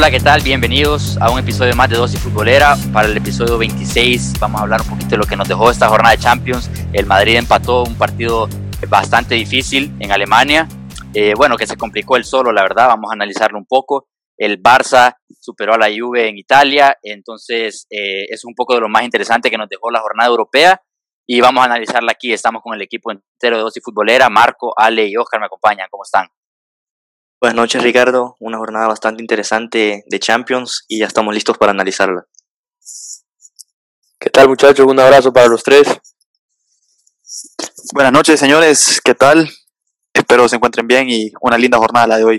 Hola, ¿qué tal? Bienvenidos a un episodio más de Dosis Futbolera. Para el episodio 26 vamos a hablar un poquito de lo que nos dejó esta jornada de Champions. El Madrid empató un partido bastante difícil en Alemania. Eh, bueno, que se complicó el solo, la verdad, vamos a analizarlo un poco. El Barça superó a la Juve en Italia, entonces eh, es un poco de lo más interesante que nos dejó la jornada europea y vamos a analizarla aquí. Estamos con el equipo entero de Dosis Futbolera. Marco, Ale y Oscar me acompañan. ¿Cómo están? Buenas noches Ricardo, una jornada bastante interesante de Champions y ya estamos listos para analizarla. ¿Qué tal muchachos? Un abrazo para los tres. Buenas noches señores, ¿qué tal? Espero se encuentren bien y una linda jornada la de hoy.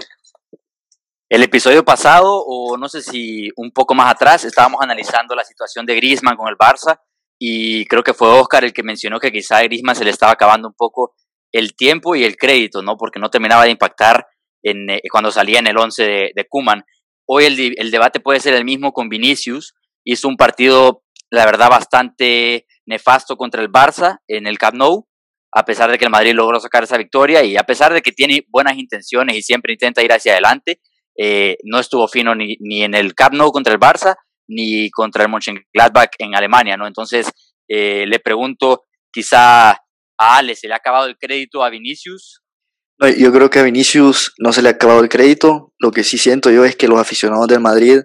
El episodio pasado, o no sé si un poco más atrás, estábamos analizando la situación de Griezmann con el Barça y creo que fue Oscar el que mencionó que quizá a Griezmann se le estaba acabando un poco el tiempo y el crédito, ¿no? Porque no terminaba de impactar en, eh, cuando salía en el 11 de, de Kuman. Hoy el, el, debate puede ser el mismo con Vinicius. Hizo un partido, la verdad, bastante nefasto contra el Barça en el Camp Nou, a pesar de que el Madrid logró sacar esa victoria y a pesar de que tiene buenas intenciones y siempre intenta ir hacia adelante, eh, no estuvo fino ni, ni, en el Camp Nou contra el Barça ni contra el Mönchengladbach en Alemania, ¿no? Entonces, eh, le pregunto, quizá a Ale se le ha acabado el crédito a Vinicius yo creo que a Vinicius no se le ha acabado el crédito. Lo que sí siento yo es que los aficionados del Madrid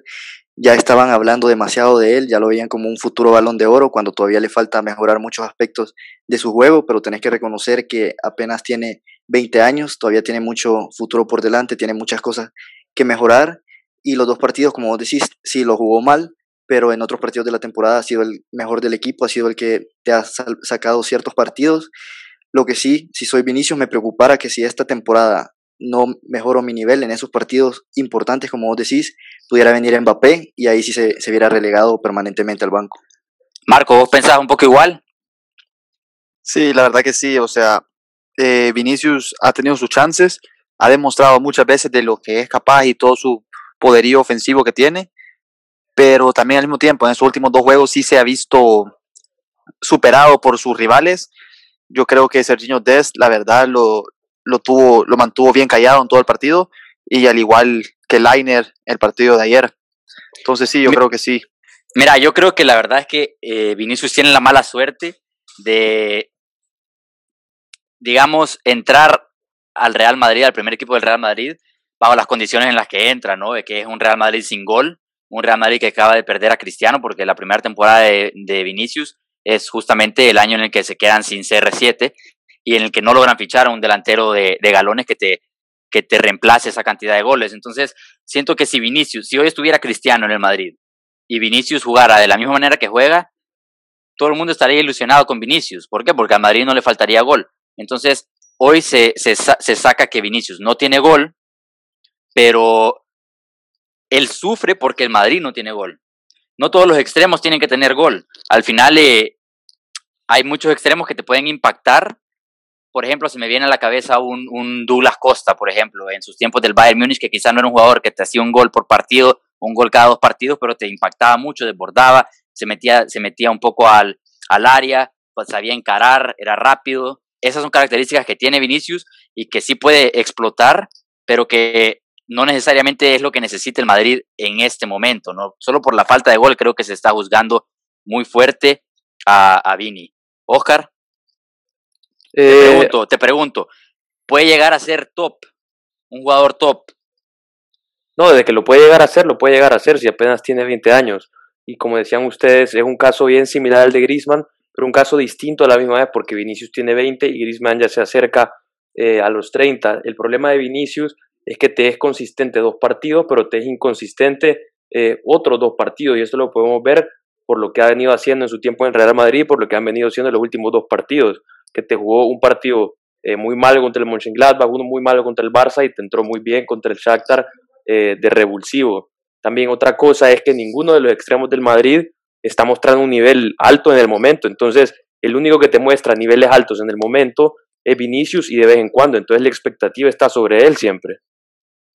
ya estaban hablando demasiado de él, ya lo veían como un futuro balón de oro, cuando todavía le falta mejorar muchos aspectos de su juego, pero tenés que reconocer que apenas tiene 20 años, todavía tiene mucho futuro por delante, tiene muchas cosas que mejorar. Y los dos partidos, como vos decís, sí lo jugó mal, pero en otros partidos de la temporada ha sido el mejor del equipo, ha sido el que te ha sacado ciertos partidos. Lo que sí, si soy Vinicius, me preocupara que si esta temporada no mejoro mi nivel en esos partidos importantes, como vos decís, pudiera venir Mbappé y ahí sí se, se viera relegado permanentemente al banco. Marco, ¿vos pensás un poco igual? Sí, la verdad que sí. O sea, eh, Vinicius ha tenido sus chances, ha demostrado muchas veces de lo que es capaz y todo su poderío ofensivo que tiene, pero también al mismo tiempo en esos últimos dos juegos sí se ha visto superado por sus rivales yo creo que Serginho Dest, la verdad, lo, lo, tuvo, lo mantuvo bien callado en todo el partido y al igual que Liner el partido de ayer. Entonces sí, yo creo que sí. Mira, yo creo que la verdad es que eh, Vinicius tiene la mala suerte de, digamos, entrar al Real Madrid, al primer equipo del Real Madrid, bajo las condiciones en las que entra, ¿no? De que es un Real Madrid sin gol, un Real Madrid que acaba de perder a Cristiano, porque la primera temporada de, de Vinicius es justamente el año en el que se quedan sin CR7 y en el que no logran fichar a un delantero de, galones que te, que te reemplace esa cantidad de goles. Entonces, siento que si Vinicius, si hoy estuviera Cristiano en el Madrid y Vinicius jugara de la misma manera que juega, todo el mundo estaría ilusionado con Vinicius. ¿Por qué? Porque a Madrid no le faltaría gol. Entonces, hoy se, se, se saca que Vinicius no tiene gol, pero él sufre porque el Madrid no tiene gol. No todos los extremos tienen que tener gol. Al final, eh, hay muchos extremos que te pueden impactar. Por ejemplo, se me viene a la cabeza un, un Douglas Costa, por ejemplo, en sus tiempos del Bayern Múnich, que quizá no era un jugador que te hacía un gol por partido, un gol cada dos partidos, pero te impactaba mucho, desbordaba, se metía, se metía un poco al, al área, pues sabía encarar, era rápido. Esas son características que tiene Vinicius y que sí puede explotar, pero que no necesariamente es lo que necesita el Madrid en este momento, ¿no? Solo por la falta de gol creo que se está juzgando muy fuerte a, a Vini. Oscar, te, eh, pregunto, te pregunto, ¿puede llegar a ser top? ¿Un jugador top? No, desde que lo puede llegar a ser, lo puede llegar a ser si apenas tiene 20 años. Y como decían ustedes, es un caso bien similar al de Griezmann, pero un caso distinto a la misma vez porque Vinicius tiene 20 y Griezmann ya se acerca eh, a los 30. El problema de Vinicius es que te es consistente dos partidos, pero te es inconsistente eh, otros dos partidos y esto lo podemos ver por lo que ha venido haciendo en su tiempo en Real Madrid, por lo que han venido haciendo en los últimos dos partidos, que te jugó un partido eh, muy malo contra el Mönchengladbach, uno muy malo contra el Barça y te entró muy bien contra el Shakhtar eh, de revulsivo. También otra cosa es que ninguno de los extremos del Madrid está mostrando un nivel alto en el momento, entonces el único que te muestra niveles altos en el momento es Vinicius y de vez en cuando, entonces la expectativa está sobre él siempre.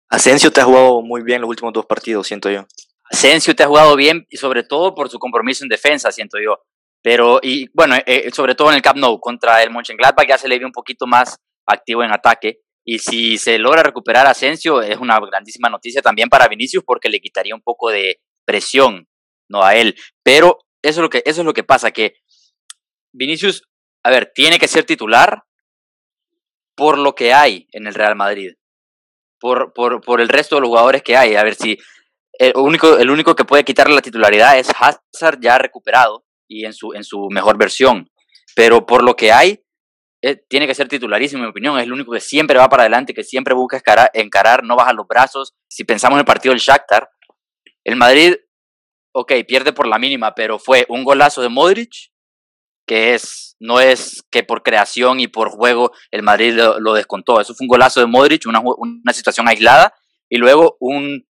Asensio te ha jugado muy bien los últimos dos partidos, siento yo. Asensio te ha jugado bien y sobre todo por su compromiso en defensa, siento yo. Pero, y bueno, eh, sobre todo en el Camp Nou contra el Mönchengladbach ya se le vio un poquito más activo en ataque. Y si se logra recuperar Asensio, es una grandísima noticia también para Vinicius porque le quitaría un poco de presión no a él. Pero eso es lo que, eso es lo que pasa, que Vinicius, a ver, tiene que ser titular por lo que hay en el Real Madrid. Por, por, por el resto de los jugadores que hay. A ver si el único, el único que puede quitarle la titularidad es Hazard ya recuperado y en su, en su mejor versión. Pero por lo que hay, eh, tiene que ser titularísimo, en mi opinión. Es el único que siempre va para adelante, que siempre busca encarar, encarar no baja los brazos. Si pensamos en el partido del Shakhtar, el Madrid, ok, pierde por la mínima, pero fue un golazo de Modric, que es, no es que por creación y por juego el Madrid lo, descontó. Eso fue un golazo de Modric, una, una situación aislada, y luego un,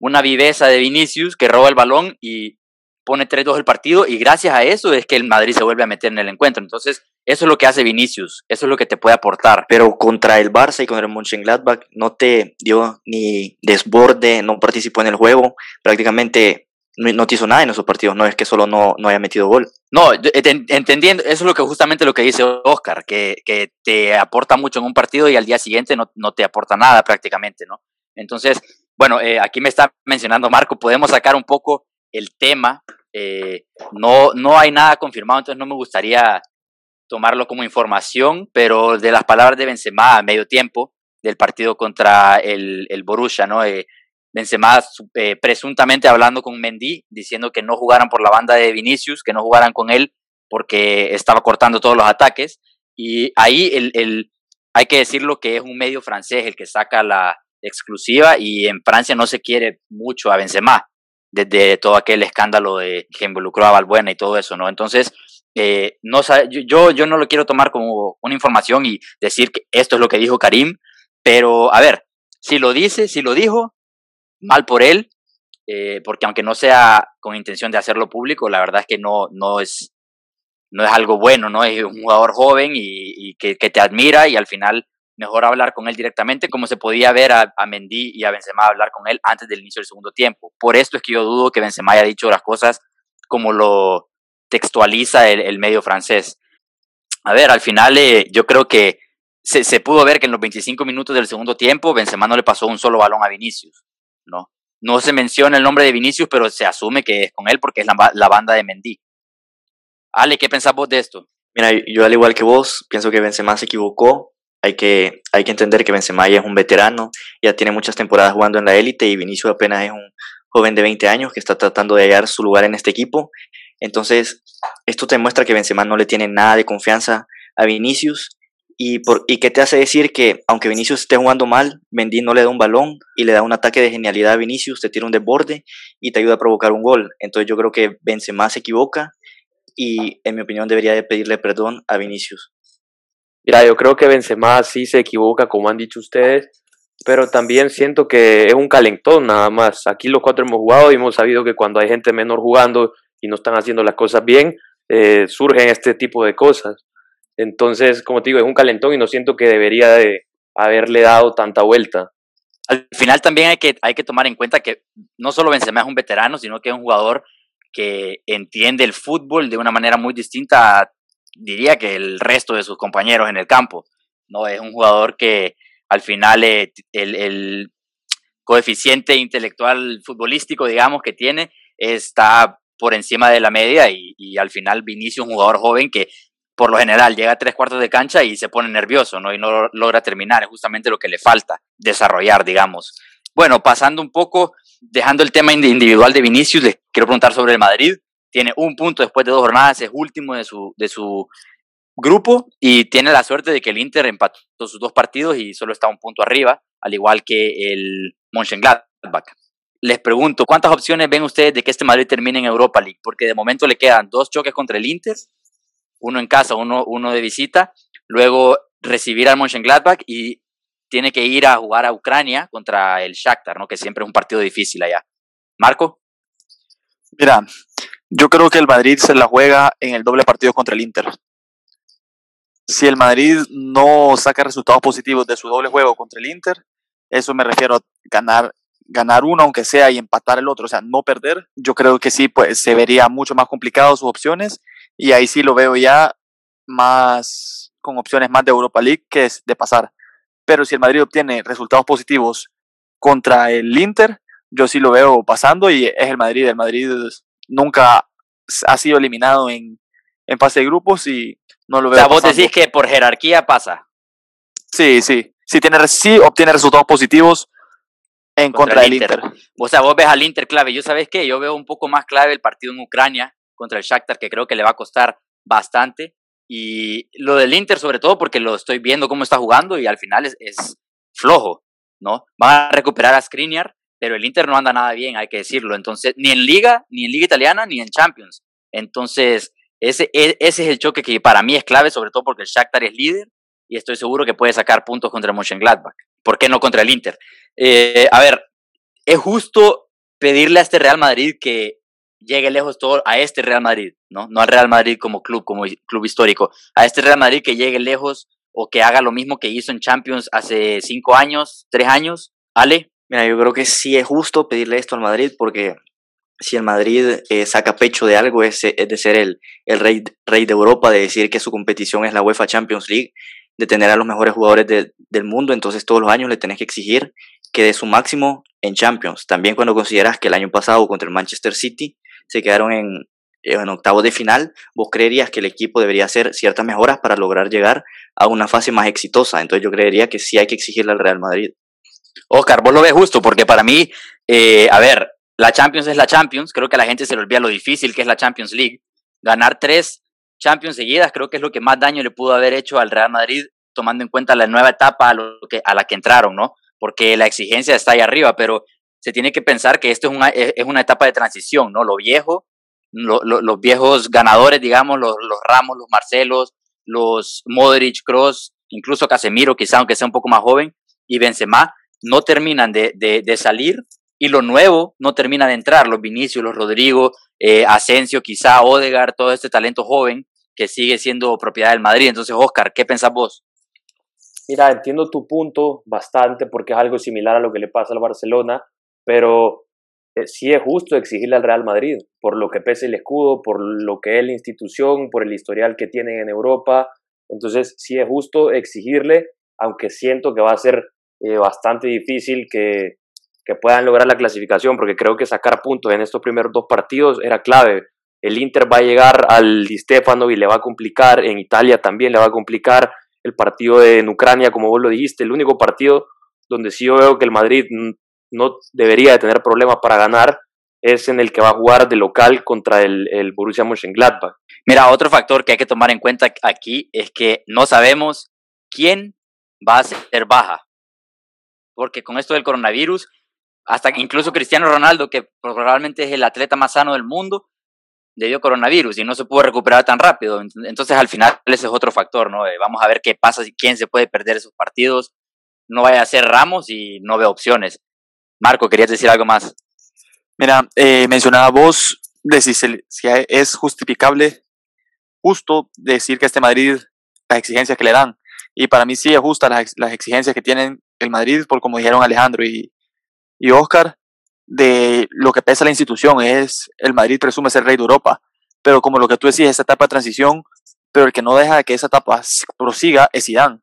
una viveza de Vinicius que roba el balón y pone 3-2 el partido y gracias a eso es que el Madrid se vuelve a meter en el encuentro. Entonces, eso es lo que hace Vinicius, eso es lo que te puede aportar. Pero contra el Barça y contra el Mönchengladbach no te dio ni desborde, no participó en el juego, prácticamente no te hizo nada en esos partidos, no es que solo no, no haya metido gol. No, entendiendo, eso es lo que justamente lo que dice Oscar, que, que te aporta mucho en un partido y al día siguiente no, no te aporta nada prácticamente, ¿no? Entonces, bueno, eh, aquí me está mencionando Marco, podemos sacar un poco el tema eh, no, no hay nada confirmado, entonces no me gustaría tomarlo como información, pero de las palabras de Benzema a medio tiempo del partido contra el, el Borussia, ¿no? Eh, Benzema eh, presuntamente hablando con Mendy, diciendo que no jugaran por la banda de Vinicius, que no jugaran con él porque estaba cortando todos los ataques. Y ahí el, el, hay que decirlo que es un medio francés el que saca la exclusiva y en Francia no se quiere mucho a Benzema desde todo aquel escándalo que involucró a Valbuena y todo eso, ¿no? Entonces, eh, no yo, yo no lo quiero tomar como una información y decir que esto es lo que dijo Karim, pero a ver, si lo dice, si lo dijo, mal por él, eh, porque aunque no sea con intención de hacerlo público, la verdad es que no, no, es, no es algo bueno, ¿no? Es un jugador joven y, que, te admira y al final mejor hablar con él directamente, como se podía ver a, a Mendy y a Benzema hablar con él antes del inicio del segundo tiempo. Por esto es que yo dudo que Benzema haya dicho las cosas como lo textualiza el, medio francés. A ver, al final eh, yo creo que se, pudo ver que en los 25 minutos del segundo tiempo Benzema no le pasó un solo balón a Vinicius, ¿no? No se menciona el nombre de Vinicius, pero se asume que es con él porque es la, la banda de Mendy. Ale, ¿qué pensás vos de esto? Mira, yo al igual que vos, pienso que Benzema se equivocó hay que, hay que entender que Benzema ya es un veterano, ya tiene muchas temporadas jugando en la élite y Vinicius apenas es un joven de 20 años que está tratando de hallar su lugar en este equipo. Entonces, esto te muestra que Benzema no le tiene nada de confianza a Vinicius y, por, y que te hace decir que aunque Vinicius esté jugando mal, Mendy no le da un balón y le da un ataque de genialidad a Vinicius, te tira un desborde y te ayuda a provocar un gol. Entonces yo creo que Benzema se equivoca y en mi opinión debería de pedirle perdón a Vinicius. Mira, yo creo que Benzema sí se equivoca, como han dicho ustedes, pero también siento que es un calentón nada más. Aquí los cuatro hemos jugado y hemos sabido que cuando hay gente menor jugando y no están haciendo las cosas bien, eh, surgen este tipo de cosas. Entonces, como te digo, es un calentón y no siento que debería de haberle dado tanta vuelta. Al final también hay que, hay que tomar en cuenta que no solo Benzema es un veterano, sino que es un jugador que entiende el fútbol de una manera muy distinta a diría que el resto de sus compañeros en el campo. ¿no? Es un jugador que al final eh, el, coeficiente intelectual futbolístico, digamos, que tiene, está por encima de la media y, y al final Vinicius, un jugador joven que por lo general llega a tres cuartos de cancha y se pone nervioso, ¿no? Y no logra terminar, es justamente lo que le falta desarrollar, digamos. Bueno, pasando un poco, dejando el tema individual de Vinicius, les quiero preguntar sobre el Madrid tiene un punto después de dos jornadas, es último de su, de su grupo y tiene la suerte de que el Inter empató sus dos partidos y solo está un punto arriba, al igual que el Mönchengladbach. Les pregunto, ¿cuántas opciones ven ustedes de que este Madrid termine en Europa League? Porque de momento le quedan dos choques contra el Inter, uno en casa, uno, uno de visita, luego recibir al Mönchengladbach y tiene que ir a jugar a Ucrania contra el Shakhtar, ¿no? que siempre es un partido difícil allá. Marco. Mira, yo creo que el Madrid se la juega en el doble partido contra el Inter. Si el Madrid no saca resultados positivos de su doble juego contra el Inter, eso me refiero a ganar, ganar uno aunque sea y empatar el otro, o sea, no perder, yo creo que sí, pues se vería mucho más complicado sus opciones y ahí sí lo veo ya más con opciones más de Europa League que de pasar. pero si el Madrid obtiene resultados positivos contra el Inter, yo sí lo veo pasando y es el Madrid. El Madrid nunca ha sido eliminado en, en fase de grupos y no lo veo. O sea, vos decís que por jerarquía pasa. Sí, sí. Sí, tiene, sí obtiene resultados positivos en contra, del Inter. O sea, vos ves al Inter clave. Yo sabes qué, yo veo un poco más clave el partido en Ucrania contra el Shakhtar, que creo que le va a costar bastante. Y lo del Inter, sobre todo porque lo estoy viendo cómo está jugando y al final es, es flojo, ¿no? Van a recuperar a Skriniar, pero el Inter no anda nada bien, hay que decirlo. Entonces, ni en Liga, ni en Liga Italiana, ni en Champions. Entonces, ese, e, ese es el choque que para mí es clave, sobre todo porque el Shakhtar es líder y estoy seguro que puede sacar puntos contra el Mönchengladbach. ¿Por qué no contra el Inter? Eh, a ver, es justo pedirle a este Real Madrid que llegue lejos todo a este Real Madrid, ¿no? No al Real Madrid como club, como club histórico, a este Real Madrid que llegue lejos o que haga lo mismo que hizo en Champions hace cinco años, tres años. Ale. Mira, yo creo que sí es justo pedirle esto al Madrid porque si el Madrid eh, saca pecho de algo es, es de ser el, el rey, rey de Europa, de decir que su competición es la UEFA Champions League, de tener a los mejores jugadores del mundo, entonces todos los años le tenés que exigir que dé su máximo en Champions. También cuando consideras que el año pasado contra el Manchester City se quedaron en, en octavos de final, vos creerías que el equipo debería hacer ciertas mejoras para lograr llegar a una fase más exitosa. Entonces yo creería que sí hay que exigirle al Real Madrid. Oscar, vos lo ves justo, porque para mí, eh, a ver, la Champions es la Champions, creo que a la gente se le olvida lo difícil que es la Champions League. Ganar tres Champions seguidas creo que es lo que más daño le pudo haber hecho al Real Madrid, tomando en cuenta la nueva etapa a, lo que, a la que entraron, ¿no? Porque la exigencia está ahí arriba, pero se tiene que pensar que esto es una, es una etapa de transición, ¿no? Lo viejo, los viejos ganadores, digamos, los, los Ramos, los Marcelos, los Modric, Cross, incluso Casemiro, quizá aunque sea un poco más joven, y Benzema, no terminan de, de, salir y lo nuevo no termina de entrar, los Vinicius, los Rodrigo, eh, Asensio, quizá Odegar, todo este talento joven que sigue siendo propiedad del Madrid. Entonces, Oscar, ¿qué pensás vos? Mira, entiendo tu punto bastante porque es algo similar a lo que le pasa al Barcelona, pero eh, sí es justo exigirle al Real Madrid por lo que pese el escudo, por lo que es la institución, por el historial que tienen en Europa. Entonces, sí es justo exigirle, aunque siento que va a ser eh, bastante difícil que, que puedan lograr la clasificación, porque creo que sacar puntos en estos primeros dos partidos era clave. El Inter va a llegar al Di Stefano y le va a complicar, en Italia también le va a complicar, el partido en Ucrania, como vos lo dijiste, el único partido donde sí yo veo que el Madrid no debería de tener problemas para ganar es en el que va a jugar de local contra el, el Borussia Mönchengladbach. Mira, otro factor que hay que tomar en cuenta aquí es que no sabemos quién va a ser baja. Porque con esto del coronavirus, hasta incluso Cristiano Ronaldo, que probablemente es el atleta más sano del mundo, le dio coronavirus y no se pudo recuperar tan rápido. Entonces, al final, ese es otro factor, ¿no? vamos a ver qué pasa, quién se puede perder esos partidos. No vaya a ser Ramos y no veo opciones. Marco, ¿querías decir algo más? Mira, eh, mencionaba vos de si, es justificable, justo decir que este Madrid, las exigencias que le dan, y para mí sí es justa las, las exigencias que tienen el Madrid, por como dijeron Alejandro y, y Oscar, de lo que pesa la institución, es el Madrid presume ser rey de Europa, pero como lo que tú decís, esa etapa de transición, pero el que no deja que esa etapa prosiga es Zidane.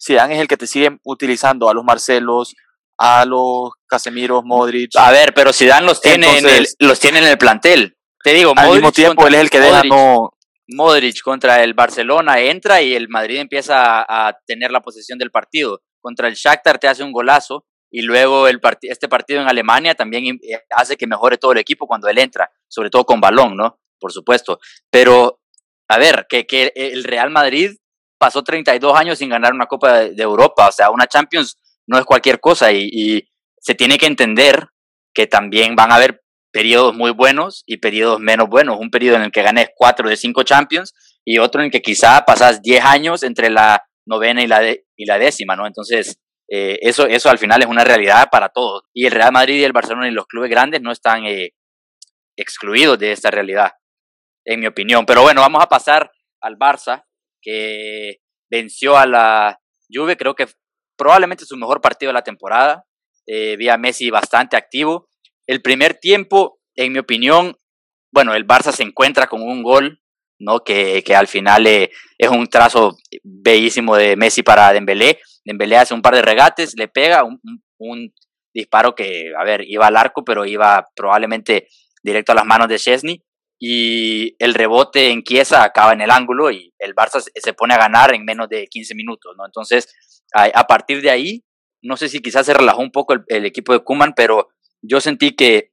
Zidane es el que te sigue utilizando a los Marcelos, a los Casemiros, Modric. A ver, pero Zidane los tiene, en, el, los tiene en el plantel. Te digo, al mismo tiempo él es el que deja no... Modric contra el Barcelona entra y el Madrid empieza a, a tener la posesión del partido. Contra el Shakhtar te hace un golazo y luego el este partido en Alemania también eh, hace que mejore todo el equipo cuando él entra, sobre todo con balón, ¿no? Por supuesto. Pero, a ver, que, que el Real Madrid pasó 32 años sin ganar una Copa de, Europa, o sea, una Champions no es cualquier cosa y, se tiene que entender que también van a haber periodos muy buenos y periodos menos buenos. Un periodo en el que ganes 4 de 5 Champions y otro en el que quizá pasas 10 años entre la novena y la, y la décima, ¿no? Entonces, eh, eso, eso al final es una realidad para todos. Y el Real Madrid y el Barcelona y los clubes grandes no están eh, excluidos de esta realidad, en mi opinión. Pero bueno, vamos a pasar al Barça, que venció a la Juve, creo que probablemente su mejor partido de la temporada. Eh, vi a Messi bastante activo. El primer tiempo, en mi opinión, bueno, el Barça se encuentra con un gol, ¿no? Que, que al final es un trazo bellísimo de Messi para Dembélé. Dembélé hace un par de regates, le pega un, un disparo que, a ver, iba al arco, pero iba probablemente directo a las manos de Chesney y el rebote en Chiesa acaba en el ángulo y el Barça se pone a ganar en menos de 15 minutos, ¿no? Entonces, a, partir de ahí, no sé si quizás se relajó un poco el, equipo de Kuman, pero yo sentí que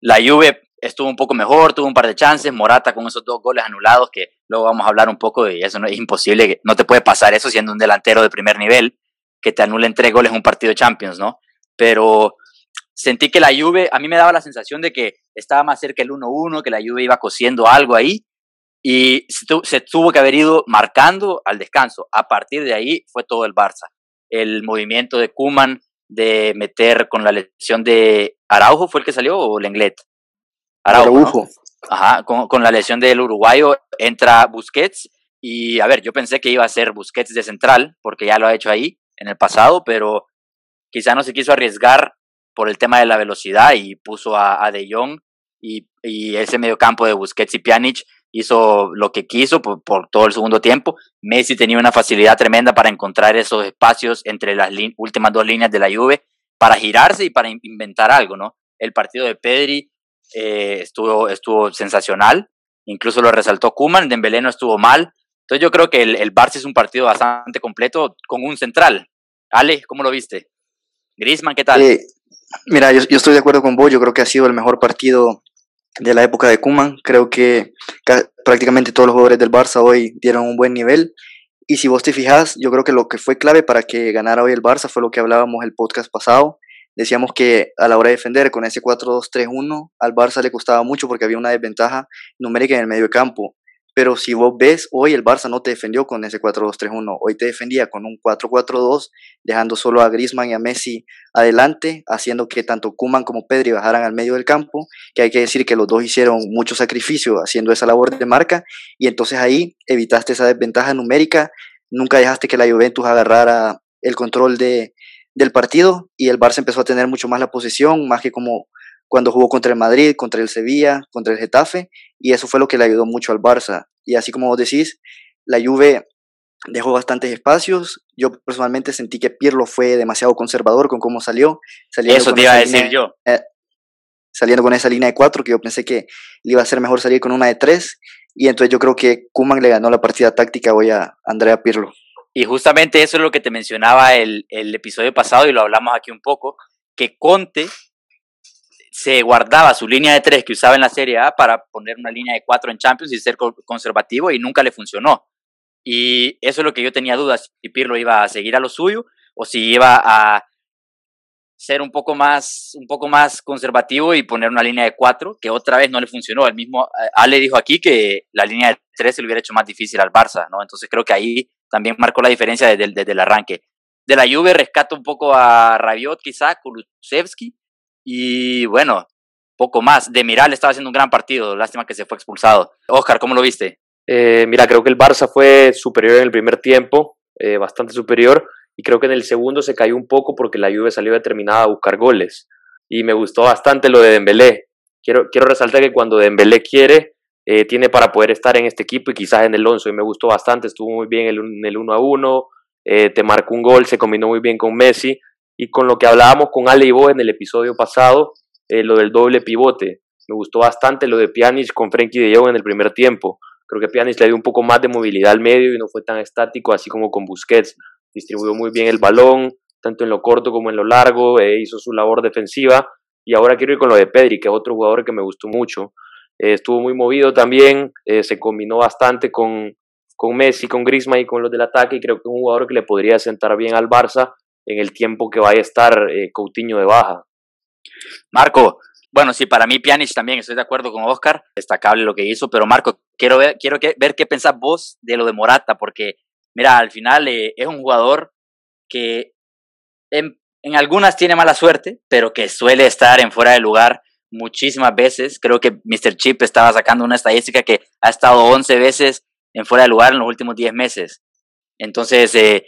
la Juve estuvo un poco mejor, tuvo un par de chances, Morata con esos dos goles anulados, que luego vamos a hablar un poco de eso, no es imposible, no te puede pasar eso siendo un delantero de primer nivel, que te anulen tres goles en un partido de Champions, ¿no? Pero sentí que la Juve, a mí me daba la sensación de que estaba más cerca el 1-1, que la Juve iba cosiendo algo ahí y se, tuvo que haber ido marcando al descanso. A partir de ahí fue todo el Barça. El movimiento de Kuman de meter con la lesión de Araujo fue el que salió o Lenglet. Araujo. Ajá, con, con la lesión del uruguayo entra Busquets y a ver, yo pensé que iba a ser Busquets de central porque ya lo ha hecho ahí en el pasado, pero quizá no se quiso arriesgar por el tema de la velocidad y puso a, De Jong y, y, ese campo de Busquets y Pjanic hizo lo que quiso por, todo el segundo tiempo. Messi tenía una facilidad tremenda para encontrar esos espacios entre las últimas dos líneas de la Juve para girarse y para inventar algo, ¿no? El partido de Pedri eh, estuvo, estuvo sensacional, incluso lo resaltó Kuman, Dembélé no estuvo mal. Entonces yo creo que el, el Barça es un partido bastante completo con un central. Ale, ¿cómo lo viste? Grisman, ¿qué tal? Eh, Mira, yo, estoy de acuerdo con vos, yo creo que ha sido el mejor partido de la época de Kuman. Creo que prácticamente todos los jugadores del Barça hoy dieron un buen nivel. Y si vos te fijas, yo creo que lo que fue clave para que ganara hoy el Barça fue lo que hablábamos el podcast pasado. Decíamos que a la hora de defender con ese 4-2-3-1 al Barça le costaba mucho porque había una desventaja numérica en el medio campo. Pero si vos ves, hoy el Barça no te defendió con ese 4-2-3-1, hoy te defendía con un 4-4-2, dejando solo a Griezmann y a Messi adelante, haciendo que tanto Kuman como Pedri bajaran al medio del campo, que hay que decir que los dos hicieron mucho sacrificio haciendo esa labor de marca, y entonces ahí evitaste esa desventaja numérica, nunca dejaste que la Juventus agarrara el control de, del partido, y el Barça empezó a tener mucho más la posesión, más que como cuando jugó contra el Madrid, contra el Sevilla, contra el Getafe, y eso fue lo que le ayudó mucho al Barça. Y así como vos decís, la Juve dejó bastantes espacios. Yo personalmente sentí que Pirlo fue demasiado conservador con cómo salió. Eso te iba a decir yo. Eh, saliendo con esa línea de cuatro, que yo pensé que le iba a ser mejor salir con una de tres. Y entonces yo creo que Kuman le ganó la partida táctica hoy a Andrea Pirlo. Y justamente eso es lo que te mencionaba el, el episodio pasado y lo hablamos aquí un poco, que Conte se guardaba su línea de tres que usaba en la Serie A para poner una línea de cuatro en Champions y ser conservativo y nunca le funcionó. Y eso es lo que yo tenía dudas, si Pirlo iba a seguir a lo suyo o si iba a ser un poco más, un poco más conservativo y poner una línea de cuatro, que otra vez no le funcionó. El mismo eh, Ale dijo aquí que la línea de tres se le hubiera hecho más difícil al Barça, ¿no? Entonces creo que ahí también marcó la diferencia desde, el arranque. De la Juve rescato un poco a Rabiot, quizá, Kulusevski, y bueno, poco más. De Miral estaba haciendo un gran partido, lástima que se fue expulsado. Oscar, ¿cómo lo viste? Eh, mira, creo que el Barça fue superior en el primer tiempo, eh, bastante superior, y creo que en el segundo se cayó un poco porque la Juve salió determinada a buscar goles. Y me gustó bastante lo de Dembélé. Quiero, quiero resaltar que cuando Dembélé quiere, eh, tiene para poder estar en este equipo y quizás en el 11. Y me gustó bastante, estuvo muy bien en el 1 a 1, te marcó un gol, se combinó muy bien con Messi y con lo que hablábamos con Ale y vos en el episodio pasado, eh, lo del doble pivote. Me gustó bastante lo de Pjanic con Frenkie de Jong en el primer tiempo. Creo que Pjanic le dio un poco más de movilidad al medio y no fue tan estático, así como con Busquets. Distribuyó muy bien el balón, tanto en lo corto como en lo largo, eh, hizo su labor defensiva. Y ahora quiero ir con lo de Pedri, que es otro jugador que me gustó mucho. Eh, estuvo muy movido también, se combinó bastante con, con Messi, con Griezmann y con los del ataque y creo que es un jugador que le podría sentar bien al Barça en el tiempo que vaya a estar eh, Coutinho de baja. Marco, bueno, sí, para mí Pjanic también estoy de acuerdo con Oscar, destacable lo que hizo, pero Marco, quiero ver, quiero ver qué pensás vos de lo de Morata, porque mira, al final eh, es un jugador que en, en, algunas tiene mala suerte, pero que suele estar en fuera de lugar muchísimas veces. Creo que Mr. Chip estaba sacando una estadística que ha estado 11 veces en fuera de lugar en los últimos 10 meses. Entonces, eh,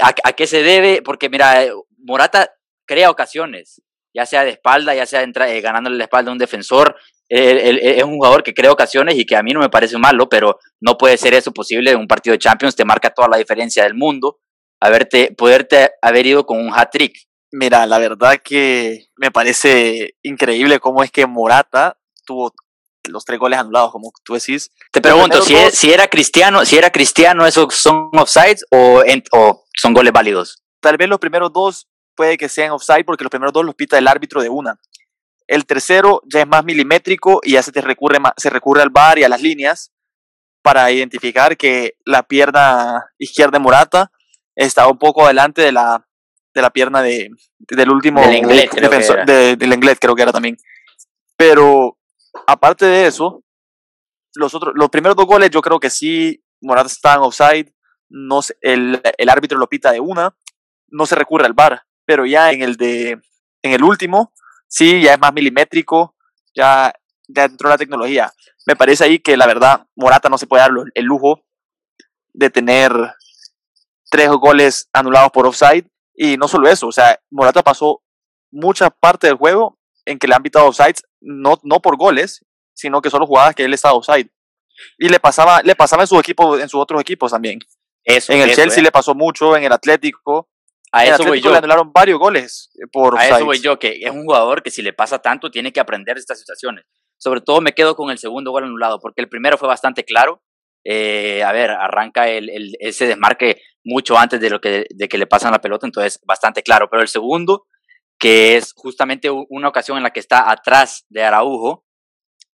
¿A, qué se debe? Porque mira, Morata crea ocasiones, ya sea de espalda, ya sea entra, eh, ganándole la espalda a un defensor. es un jugador que crea ocasiones y que a mí no me parece malo, pero no puede ser eso posible en un partido de Champions, te marca toda la diferencia del mundo, haberte, poderte haber ido con un hat-trick. Mira, la verdad que me parece increíble cómo es que Morata tuvo los tres goles anulados, como tú decís. Te pregunto, si, si, era cristiano, si era cristiano, ¿esos son offsides o, o son goles válidos? Tal vez los primeros dos puede que sean offside porque los primeros dos los pita el árbitro de una. El tercero ya es más milimétrico y ya se te recurre, se recurre al bar y a las líneas para identificar que la pierna izquierda de Morata está un poco adelante de la, de la pierna de, del último del inglés, defensor, del inglés creo que era también. Pero aparte de eso, los otros, los primeros dos goles yo creo que sí Morata está en offside, no el, el árbitro lo pita de una, no se recurre al bar pero ya en el de en el último sí ya es más milimétrico, ya ya entró la tecnología. Me parece ahí que la verdad Morata no se puede dar el lujo de tener tres goles anulados por offside y no solo eso, o sea, Morata pasó mucha parte del juego en que le han pitado offside no, no por goles, sino que solo jugadas que él estaba offside. Y le pasaba, le pasaba en sus equipos, en sus otros equipos también. Eso, en el Chelsea eh. le pasó mucho, en el Atlético, a eso voy yo. le anularon varios goles por A eso voy yo, que es un jugador que si le pasa tanto tiene que aprender de estas situaciones. Sobre todo me quedo con el segundo gol anulado, porque el primero fue bastante claro. Eh, a ver, arranca ese desmarque mucho antes de, lo que, le pasan la pelota, entonces bastante claro. Pero el segundo, que es justamente una ocasión en la que está atrás de Araujo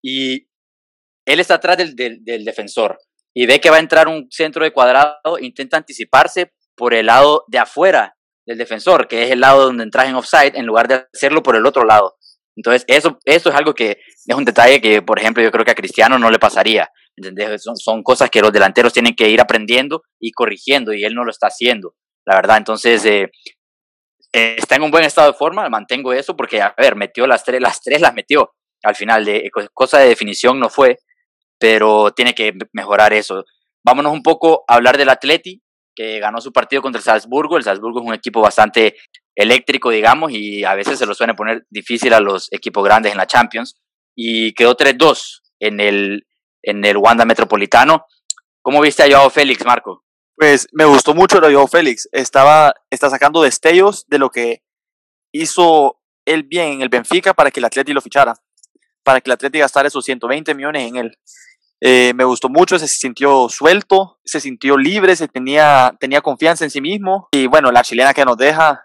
y él está atrás del, defensor y ve que va a entrar un centro de cuadrado, intenta anticiparse por el lado de afuera del defensor, que es el lado donde entras en offside, en lugar de hacerlo por el otro lado. Entonces, eso es algo que es un detalle que, por ejemplo, yo creo que a Cristiano no le pasaría. ¿Entendés? Son, son cosas que los delanteros tienen que ir aprendiendo y corrigiendo, y él no lo está haciendo, la verdad. Entonces, eh, eh, está en un buen estado de forma, mantengo eso, porque, a ver, metió las tres, las tres las metió. Al final, de, cosa de definición no fue, pero tiene que mejorar eso. Vámonos un poco a hablar del Atleti, que ganó su partido contra el Salzburgo. El Salzburgo es un equipo bastante eléctrico, digamos, y a veces se lo suele poner difícil a los equipos grandes en la Champions. Y quedó 3-2 en el, en el Wanda Metropolitano. ¿Cómo viste a Joao Félix, Marco? Pues me gustó mucho lo de Joao Félix. Estaba, está sacando destellos de lo que hizo él bien en el Benfica para que el Atleti lo fichara, para que el Atleti gastara esos 120 millones en él. Eh, me gustó mucho, se sintió suelto, se sintió libre, se tenía, tenía confianza en sí mismo. Y bueno, la chilena que nos deja,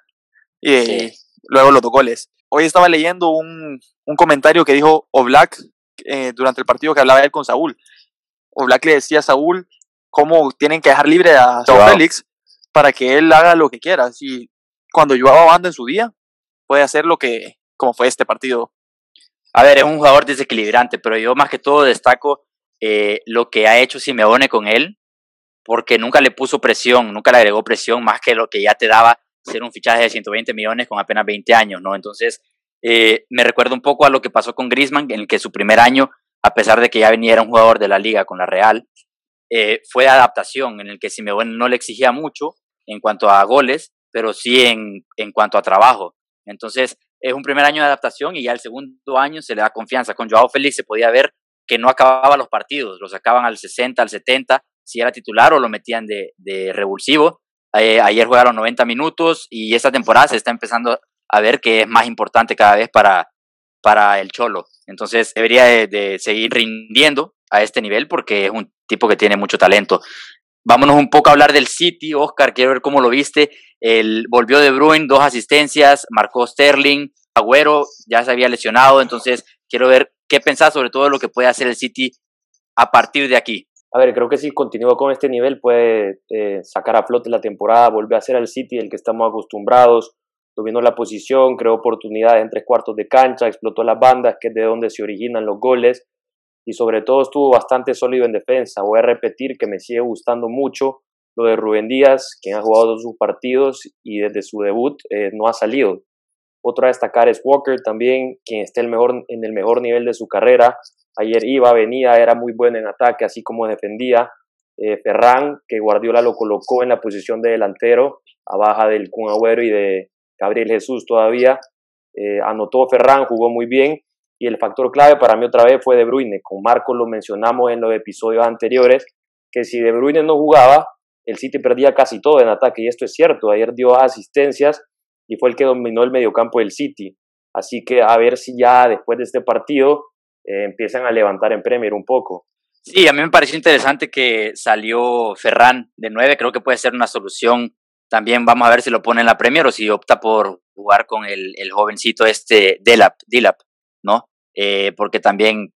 y eh, luego los dos goles. Hoy estaba leyendo un, un comentario que dijo Oblak eh, durante el partido que hablaba él con Saúl. Oblak le decía a Saúl cómo tienen que dejar libre a Saúl Félix para que él haga lo que quiera. Si cuando yo hago banda en su día, puede hacer lo que, como fue este partido. A ver, es un jugador desequilibrante, pero yo más que todo destaco eh, lo que ha hecho Simeone con él, porque nunca le puso presión, nunca le agregó presión más que lo que ya te daba ser un fichaje de 120 millones con apenas 20 años, ¿no? Entonces, eh, me recuerda un poco a lo que pasó con Griezmann, en el que su primer año, a pesar de que ya venía era un jugador de la liga con la Real, eh, fue adaptación, en el que Simeone no le exigía mucho en cuanto a goles, pero sí en, en cuanto a trabajo. Entonces, es un primer año de adaptación y ya el segundo año se le da confianza. Con Joao Félix se podía ver que no acababa los partidos, los sacaban al 60, al 70, si era titular o lo metían de, de revulsivo. Eh, ayer jugaron 90 minutos y esta temporada se está empezando a ver que es más importante cada vez para, para el Cholo. Entonces debería de, seguir rindiendo a este nivel porque es un tipo que tiene mucho talento. Vámonos un poco a hablar del City, Oscar, quiero ver cómo lo viste. El, volvió de Bruin, dos asistencias, marcó Sterling, Agüero ya se había lesionado, entonces quiero ver ¿Qué pensás sobre todo lo que puede hacer el City a partir de aquí? A ver, creo que si continúa con este nivel puede eh, sacar a flote la temporada, volver a ser el City el que estamos acostumbrados, dominó la posición, creó oportunidades en tres cuartos de cancha, explotó las bandas, que es de donde se originan los goles, y sobre todo estuvo bastante sólido en defensa. Voy a repetir que me sigue gustando mucho lo de Rubén Díaz, quien ha jugado todos sus partidos y desde su debut eh, no ha salido. Otro a destacar es Walker también, quien está el mejor, en el mejor nivel de su carrera. Ayer iba, venía, era muy bueno en ataque, así como defendía. Eh, Ferran, que Guardiola lo colocó en la posición de delantero, a baja del Kun Agüero y de Gabriel Jesús todavía. eh, anotó Ferran, jugó muy bien y el factor clave para mí otra vez fue De Bruyne. Con Marco lo mencionamos en los episodios anteriores, que si De Bruyne no jugaba, el City perdía casi todo en ataque y esto es cierto. Ayer dio asistencias y fue el que dominó el mediocampo del City. Así que a ver si ya después de este partido eh, empiezan a levantar en Premier un poco. Sí, a mí me pareció interesante que salió Ferran de 9, creo que puede ser una solución. También vamos a ver si lo pone en la Premier o si opta por jugar con el, el jovencito este Dilap, Dilap ¿no? Eh, porque también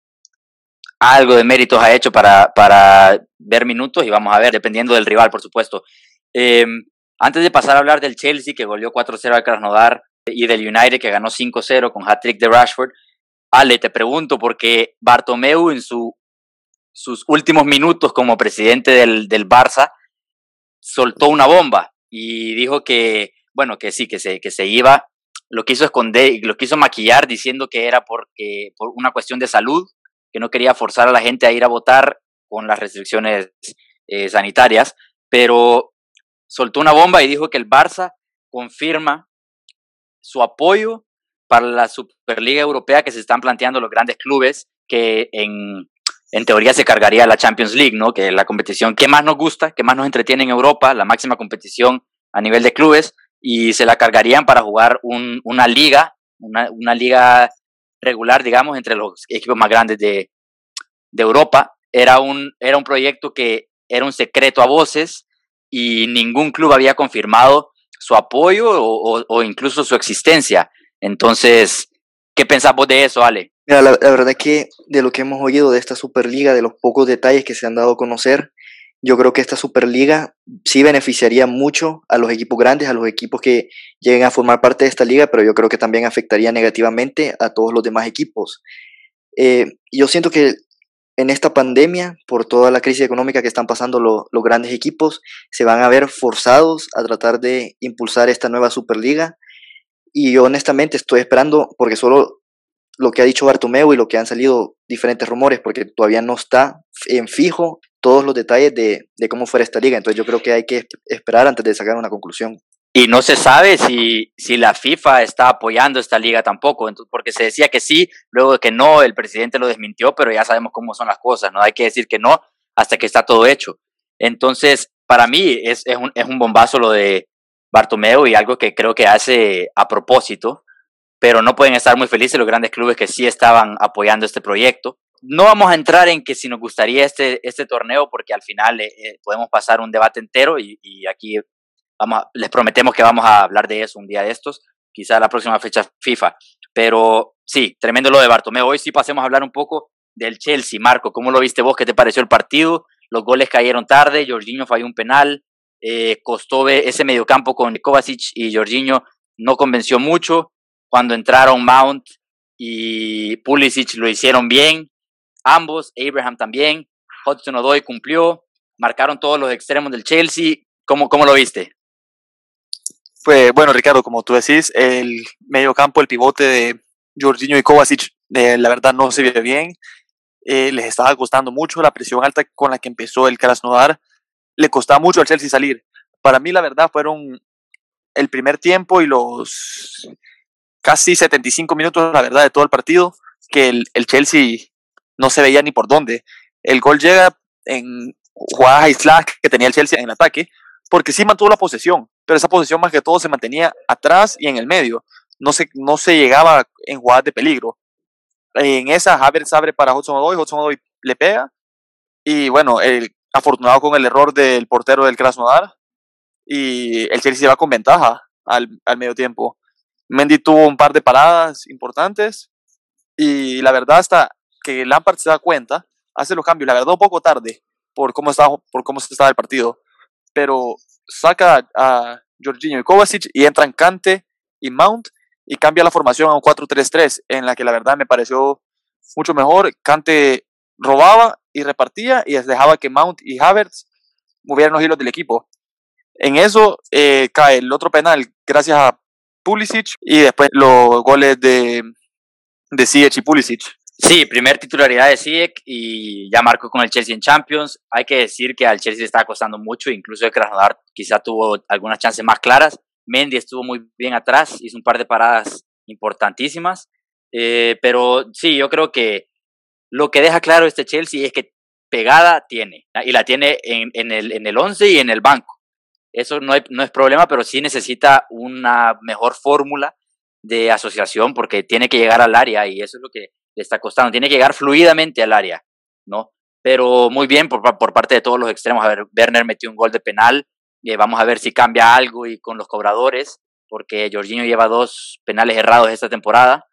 algo de méritos ha hecho para, para ver minutos y vamos a ver, dependiendo del rival, por supuesto. Em, antes de pasar a hablar del Chelsea, que goleó 4-0 al Krasnodar, y del United, que ganó 5-0 con hat-trick de Rashford, Ale, te pregunto, porque Bartomeu en su, sus últimos minutos como presidente del, del Barça soltó una bomba y dijo que, bueno, que sí, que se, que se iba, lo quiso esconder, lo quiso maquillar diciendo que era porque, por una cuestión de salud, que no quería forzar a la gente a ir a votar con las restricciones eh, sanitarias, pero soltó una bomba y dijo que el Barça confirma su apoyo para la Superliga Europea que se están planteando los grandes clubes, que en, en teoría se cargaría la Champions League, ¿no? que es la competición que más nos gusta, que más nos entretiene en Europa, la máxima competición a nivel de clubes, y se la cargarían para jugar un, una liga, una, liga regular, digamos, entre los equipos más grandes de, Europa. Era un, era un proyecto que era un secreto a voces y ningún club había confirmado su apoyo o, incluso su existencia. Entonces, ¿qué pensamos de eso, Ale? Mira, la, la, verdad que de lo que hemos oído de esta Superliga, de los pocos detalles que se han dado a conocer, yo creo que esta Superliga sí beneficiaría mucho a los equipos grandes, a los equipos que lleguen a formar parte de esta liga, pero yo creo que también afectaría negativamente a todos los demás equipos. Eh, yo siento que en esta pandemia, por toda la crisis económica que están pasando lo, los grandes equipos, se van a ver forzados a tratar de impulsar esta nueva Superliga. Y yo honestamente estoy esperando, porque solo lo que ha dicho Bartomeu y lo que han salido diferentes rumores, porque todavía no está en fijo todos los detalles de, de cómo fuera esta liga. Entonces yo creo que hay que esperar antes de sacar una conclusión. Y no se sabe si, si la FIFA está apoyando esta liga tampoco, porque se decía que sí, luego de que no, el presidente lo desmintió, pero ya sabemos cómo son las cosas, no hay que decir que no hasta que está todo hecho. Entonces, para mí es, es, un, es un bombazo lo de Bartomeu y algo que creo que hace a propósito, pero no pueden estar muy felices los grandes clubes que sí estaban apoyando este proyecto. No vamos a entrar en que si nos gustaría este, este torneo, porque al final eh, eh podemos pasar un debate entero y, aquí Vamos les prometemos que vamos a hablar de eso un día de estos, quizá la próxima fecha FIFA. Pero sí, tremendo lo de Bartomeu. Hoy sí pasemos a hablar un poco del Chelsea. Marco, ¿cómo lo viste vos? ¿Qué te pareció el partido? Los goles cayeron tarde, Jorginho falló un penal, eh, costó ese mediocampo con Kovacic y Jorginho no convenció mucho. Cuando entraron Mount y Pulisic lo hicieron bien, ambos, Abraham también, Hudson Odoi cumplió, marcaron todos los extremos del Chelsea. ¿Cómo, cómo lo viste? Pues bueno, Ricardo, como tú decís, el medio campo, el pivote de Jorginho y Kovacic, eh, la verdad no se ve bien. Eh, les estaba costando mucho la presión alta con la que empezó el Krasnodar. Le costaba mucho al Chelsea salir. Para mí, la verdad, fueron el primer tiempo y los casi 75 minutos, la verdad, de todo el partido, que el, el Chelsea no se veía ni por dónde. El gol llega en jugadas aisladas que tenía el Chelsea en ataque, porque sí mantuvo la posesión, pero esa posesión más que todo se mantenía atrás y en el medio. No se, no se llegaba en jugadas de peligro. En esa, Havertz abre para Hudson Odoi, Hudson Odoi le pega. Y bueno, el, afortunado con el error del portero del Krasnodar. Y el Chelsea se va con ventaja al, al medio tiempo. Mendy tuvo un par de paradas importantes. Y la verdad, hasta que Lampard se da cuenta, hace los cambios. La verdad, un poco tarde por cómo estaba, por cómo estaba el partido. Pero saca a Jorginho y Kovacic y entran Kante y Mount y cambia la formación a un 4-3-3 en la que la verdad me pareció mucho mejor. Kante robaba y repartía y dejaba que Mount y Havertz movieran los hilos del equipo. En eso eh, cae el otro penal gracias a Pulisic y después los goles de, de y Pulisic. Sí, primer titularidad de Ziyech y ya marcó con el Chelsea en Champions. Hay que decir que al Chelsea le está costando mucho, incluso el Krasnodar quizá tuvo algunas chances más claras. Mendy estuvo muy bien atrás, hizo un par de paradas importantísimas. Eh, pero sí, yo creo que lo que deja claro este Chelsea es que pegada tiene, y la tiene en, en el, en el 11 y en el banco. Eso no, no es problema, pero sí necesita una mejor fórmula de asociación porque tiene que llegar al área y eso es lo que le está costando. Tiene que llegar fluidamente al área, ¿no? Pero muy bien por, por parte de todos los extremos. A ver, Werner metió un gol de penal. Eh, vamos a ver si cambia algo y con los cobradores, porque Jorginho lleva dos penales errados esta temporada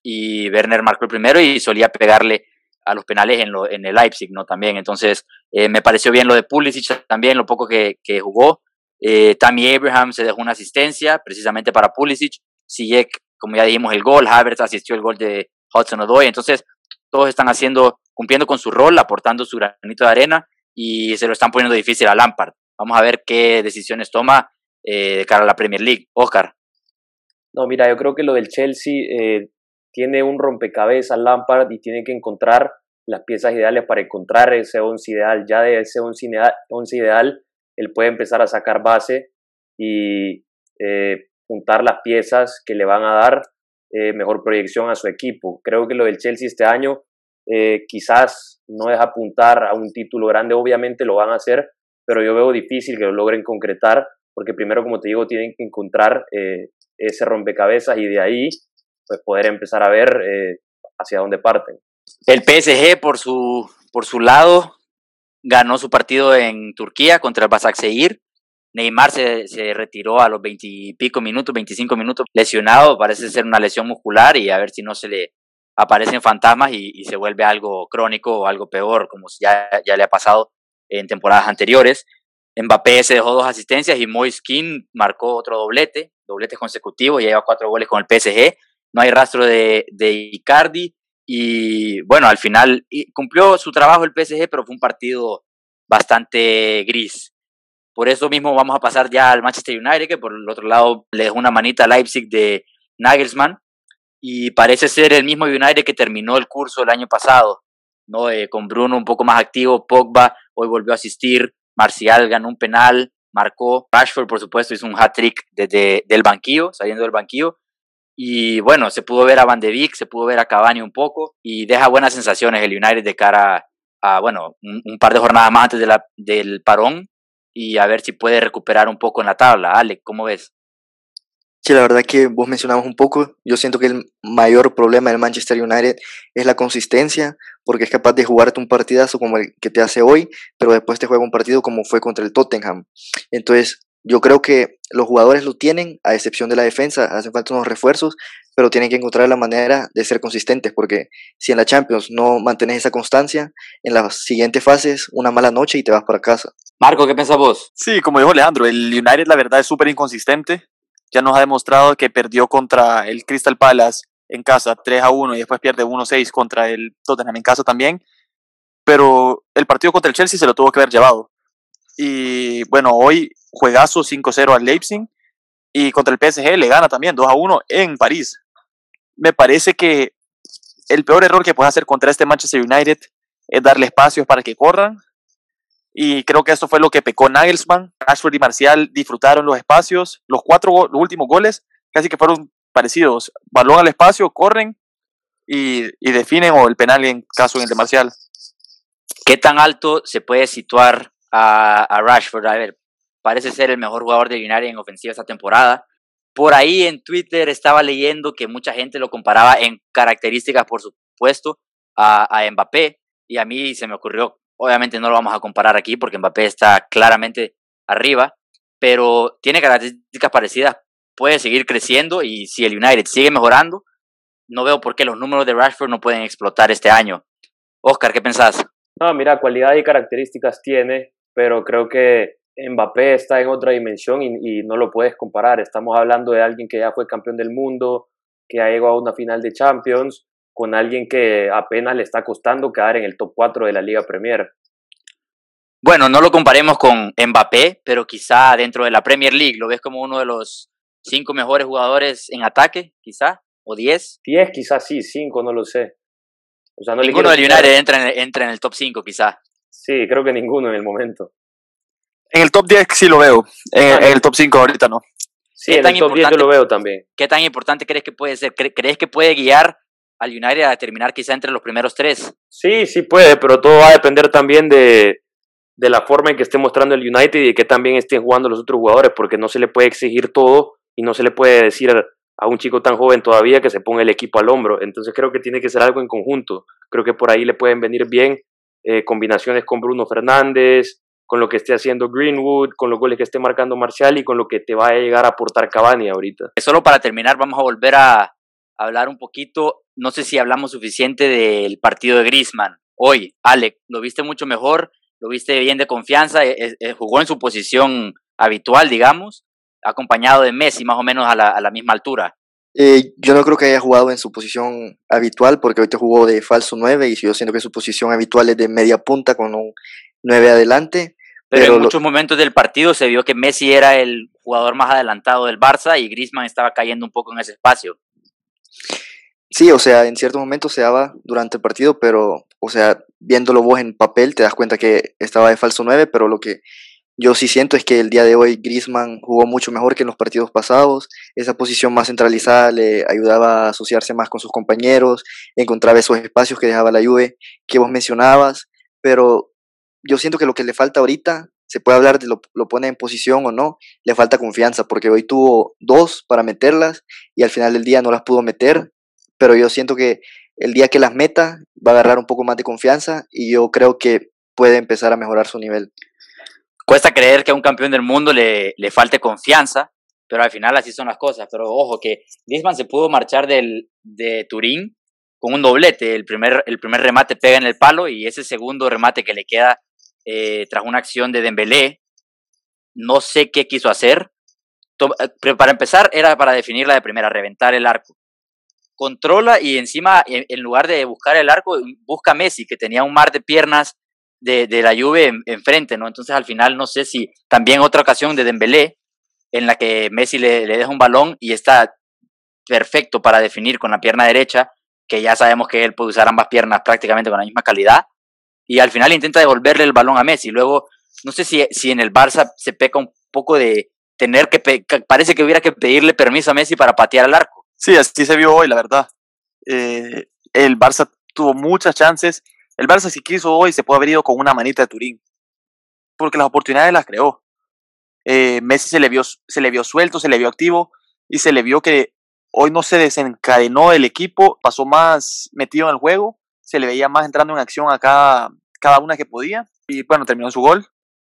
y Werner marcó el primero y solía pegarle a los penales en, lo, en el Leipzig, ¿no? También, entonces eh, me pareció bien lo de Pulisic también, lo poco que, que jugó. Eh, Tammy Abraham se dejó una asistencia precisamente para Pulisic. Sijek, como ya dijimos, el gol. Havertz asistió el gol de Hudson Odoi. Entonces, todos están haciendo, cumpliendo con su rol, aportando su granito de arena y se lo están poniendo difícil a Lampard. Vamos a ver qué decisiones toma eh, de cara a la Premier League. Oscar. No, mira, yo creo que lo del Chelsea eh, tiene un rompecabezas Lampard y tiene que encontrar las piezas ideales para encontrar ese once ideal. Ya de ese once ideal, once ideal él puede empezar a sacar base y eh, juntar las piezas que le van a dar eh, mejor proyección a su equipo. Creo que lo del Chelsea este año eh, quizás no es apuntar a un título grande, obviamente lo van a hacer, pero yo veo difícil que lo logren concretar, porque primero, como te digo, tienen que encontrar ese rompecabezas y de ahí pues poder empezar a ver hacia dónde parten. El PSG por su, por su lado ganó su partido en Turquía contra el Basaksehir. Neymar se, se retiró a los 20 y pico minutos, 25 minutos, lesionado, parece ser una lesión muscular y a ver si no se le aparecen fantasmas y, se vuelve algo crónico o algo peor, como ya, ya le ha pasado en temporadas anteriores. Mbappé se dejó dos asistencias y Moiskin marcó otro doblete, doblete consecutivo, y lleva cuatro goles con el PSG. No hay rastro de, de Icardi, y bueno, al final cumplió su trabajo el PSG, pero fue un partido bastante gris. Por eso mismo vamos a pasar ya al Manchester United, que por el otro lado le dejó una manita a Leipzig de Nagelsmann. Y parece ser el mismo United que terminó el curso el año pasado, ¿no? Eh, con Bruno un poco más activo, Pogba hoy volvió a asistir, Marcial ganó un penal, marcó, Rashford por supuesto hizo un hat-trick desde del banquillo, saliendo del banquillo, y bueno, se pudo ver a Van de Beek, se pudo ver a Cavani un poco y deja buenas sensaciones el United de cara a, bueno, un, par de jornadas más antes de la, del parón y a ver si puede recuperar un poco en la tabla. Ale, ¿cómo ves? Sí, la verdad que vos mencionabas un poco, yo siento que el mayor problema del Manchester United es la consistencia, porque es capaz de jugarte un partidazo como el que te hace hoy, pero después te juega un partido como fue contra el Tottenham. Entonces, yo creo que los jugadores lo tienen, a excepción de la defensa, hacen falta unos refuerzos, pero tienen que encontrar la manera de ser consistentes, porque si en la Champions no mantienes esa constancia, en las siguientes fases una mala noche y te vas para casa. Marco, ¿qué piensas vos? Sí, como dijo Alejandro, el United la verdad es súper inconsistente. Ya nos ha demostrado que perdió contra el Crystal Palace en casa 3 a 1 y después pierde 1 6 contra el Tottenham en casa también. Pero el partido contra el Chelsea se lo tuvo que haber llevado. Y bueno, hoy juegazo 5-0 al Leipzig y contra el PSG le gana también 2-1 en París. Me parece que el peor error que puede hacer contra este Manchester United es darle espacios para que corran. Y creo que eso fue lo que pecó Nagelsmann. Ashford y Marcial disfrutaron los espacios. Los cuatro últimos goles casi que fueron parecidos. Balón al espacio, corren y, definen o el penal en caso de Marcial. ¿Qué tan alto se puede situar a, a Rashford? A ver, parece ser el mejor jugador de United en ofensiva esta temporada. Por ahí en Twitter estaba leyendo que mucha gente lo comparaba en características, por supuesto, a, a Mbappé. Y a mí se me ocurrió, obviamente no lo vamos a comparar aquí porque Mbappé está claramente arriba, pero tiene características parecidas, puede seguir creciendo y si el United sigue mejorando, no veo por qué los números de Rashford no pueden explotar este año. Oscar, ¿qué pensás? No, mira, cualidad y características tiene, pero creo que Mbappé está en otra dimensión y, no lo puedes comparar. Estamos hablando de alguien que ya fue campeón del mundo, que ha llegado a una final de Champions, con alguien que apenas le está costando quedar en el top 4 de la Liga Premier. Bueno, no lo comparemos con Mbappé, pero quizá dentro de la Premier League lo ves como uno de los cinco mejores jugadores en ataque, quizá, o diez. Diez quizás sí, cinco no lo sé. O sea, no ninguno del United entra en, entra en el top 5 quizá. Sí, creo que ninguno en el momento. En el top 10 sí lo veo. En, el top 5 ahorita no. Sí, en el top 10 yo lo veo también. ¿Qué tan importante crees que puede ser? ¿Crees que puede guiar al United a terminar quizá entre los primeros tres? Sí, sí puede, pero todo va a depender también de, de la forma en que esté mostrando el United y de que también estén jugando los otros jugadores, porque no se le puede exigir todo y no se le puede decir a un chico tan joven todavía que se ponga el equipo al hombro. Entonces creo que tiene que ser algo en conjunto. Creo que por ahí le pueden venir bien eh, combinaciones con Bruno Fernández, con lo que esté haciendo Greenwood, con los goles que esté marcando Marcial y con lo que te va a llegar a aportar Cavani ahorita. Solo para terminar, vamos a volver a hablar un poquito, no sé si hablamos suficiente del partido de Griezmann. Hoy, Alec, lo viste mucho mejor, lo viste bien de confianza, eh, eh, jugó en su posición habitual, digamos, acompañado de Messi más o menos a la, a la misma altura. Eh, yo no creo que haya jugado en su posición habitual, porque ahorita jugó de falso 9 y yo siento que su posición habitual es de media punta con un 9 adelante. Pero, en muchos momentos del partido se vio que Messi era el jugador más adelantado del Barça y Griezmann estaba cayendo un poco en ese espacio. Sí, o sea, en ciertos momentos se daba durante el partido, pero, o sea, viéndolo vos en papel te das cuenta que estaba de falso 9, pero lo que yo sí siento es que el día de hoy Griezmann jugó mucho mejor que en los partidos pasados. Esa posición más centralizada le ayudaba a asociarse más con sus compañeros, encontraba esos espacios que dejaba la Juve que vos mencionabas, pero yo siento que lo que le falta ahorita, se puede hablar de lo, lo pone en posición o no, le falta confianza, porque hoy tuvo dos para meterlas y al final del día no las pudo meter, pero yo siento que el día que las meta va a agarrar un poco más de confianza y yo creo que puede empezar a mejorar su nivel. Cuesta creer que a un campeón del mundo le, le falte confianza, pero al final así son las cosas. Pero ojo, que Griezmann se pudo marchar del, de Turín con un doblete. El primer, el primer remate pega en el palo y ese segundo remate que le queda eh, tras una acción de Dembélé, no sé qué quiso hacer. Eh, pero para empezar, era para definirla de primera, reventar el arco. Controla y encima, en, lugar de buscar el arco, busca Messi, que tenía un mar de piernas de, de la Juve enfrente, ¿no? Entonces al final no sé si también otra ocasión de Dembélé en la que Messi le, le deja un balón y está perfecto para definir con la pierna derecha, que ya sabemos que él puede usar ambas piernas prácticamente con la misma calidad, y al final intenta devolverle el balón a Messi. Luego, no sé si, si en el Barça se peca un poco de tener que, parece que hubiera que pedirle permiso a Messi para patear al arco. Sí, así se vio hoy, la verdad. Eh, el Barça tuvo muchas chances el Barça si quiso hoy se puede haber ido con una manita de Turín, porque las oportunidades las creó. Eh, Messi se le, vio, se le vio suelto, se le vio activo y se le vio que hoy no se desencadenó el equipo, pasó más metido en el juego, se le veía más entrando en acción a cada, cada una que podía y bueno, terminó su gol.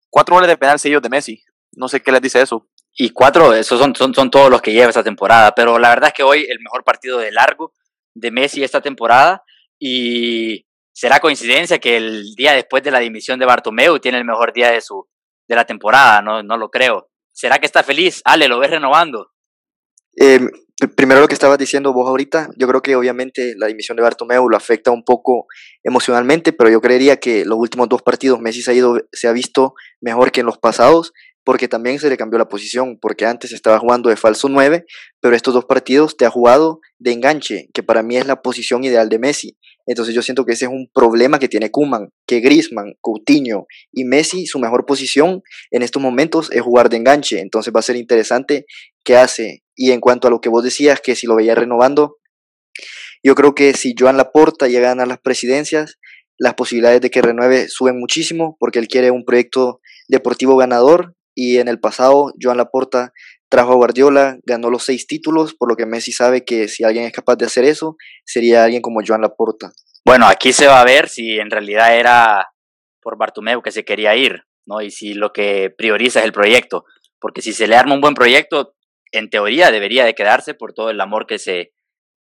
Cuatro goles de penal seguidos de Messi. No sé qué les dice eso. Y cuatro, esos son, son, son todos los que lleva esta temporada. Pero la verdad es que hoy el mejor partido de largo de Messi esta temporada. Y ¿Será coincidencia que el día después de la dimisión de Bartomeu tiene el mejor día de, su, de la temporada? No, no lo creo. ¿Será que está feliz? Ale, ¿lo ves renovando? Eh, primero lo que estabas diciendo vos ahorita, yo creo que obviamente la dimisión de Bartomeu lo afecta un poco emocionalmente, pero yo creería que los últimos dos partidos Messi se ha, ido, se ha visto mejor que en los pasados, porque también se le cambió la posición, porque antes estaba jugando de falso 9, pero estos dos partidos te ha jugado de enganche, que para mí es la posición ideal de Messi. Entonces yo siento que ese es un problema que tiene Kuman, que Griezmann, Coutinho y Messi, su mejor posición en estos momentos es jugar de enganche. Entonces va a ser interesante qué hace. Y en cuanto a lo que vos decías, que si lo veía renovando, yo creo que si Joan Laporta llega a ganar las presidencias, las posibilidades de que renueve suben muchísimo porque él quiere un proyecto deportivo ganador y en el pasado Joan Laporta trajo a Guardiola, ganó los seis títulos, por lo que Messi sabe que si alguien es capaz de hacer eso, sería alguien como Joan Laporta. Bueno, aquí se va a ver si en realidad era por Bartomeu que se quería ir, ¿no? Y si lo que prioriza es el proyecto, porque si se le arma un buen proyecto, en teoría debería de quedarse por todo el amor que se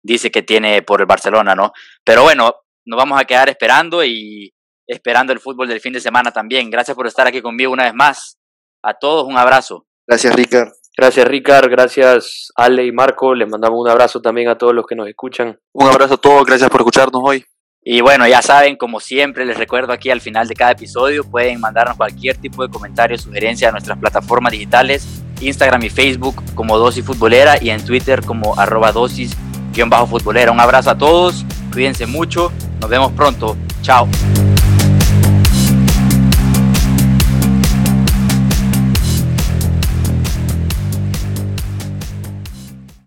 dice que tiene por el Barcelona, ¿no? Pero bueno, nos vamos a quedar esperando y esperando el fútbol del fin de semana también. Gracias por estar aquí conmigo una vez más. A todos un abrazo. Gracias, Ricard. Gracias, Ricard. Gracias, Ale y Marco. Les mandamos un abrazo también a todos los que nos escuchan. Un abrazo a todos. Gracias por escucharnos hoy. Y bueno, ya saben, como siempre, les recuerdo aquí al final de cada episodio, pueden mandarnos cualquier tipo de comentario o sugerencia a nuestras plataformas digitales, Instagram y Facebook como Dosis Futbolera y en Twitter como arroba dosis-futbolera. Un abrazo a todos, cuídense mucho, nos vemos pronto, chao.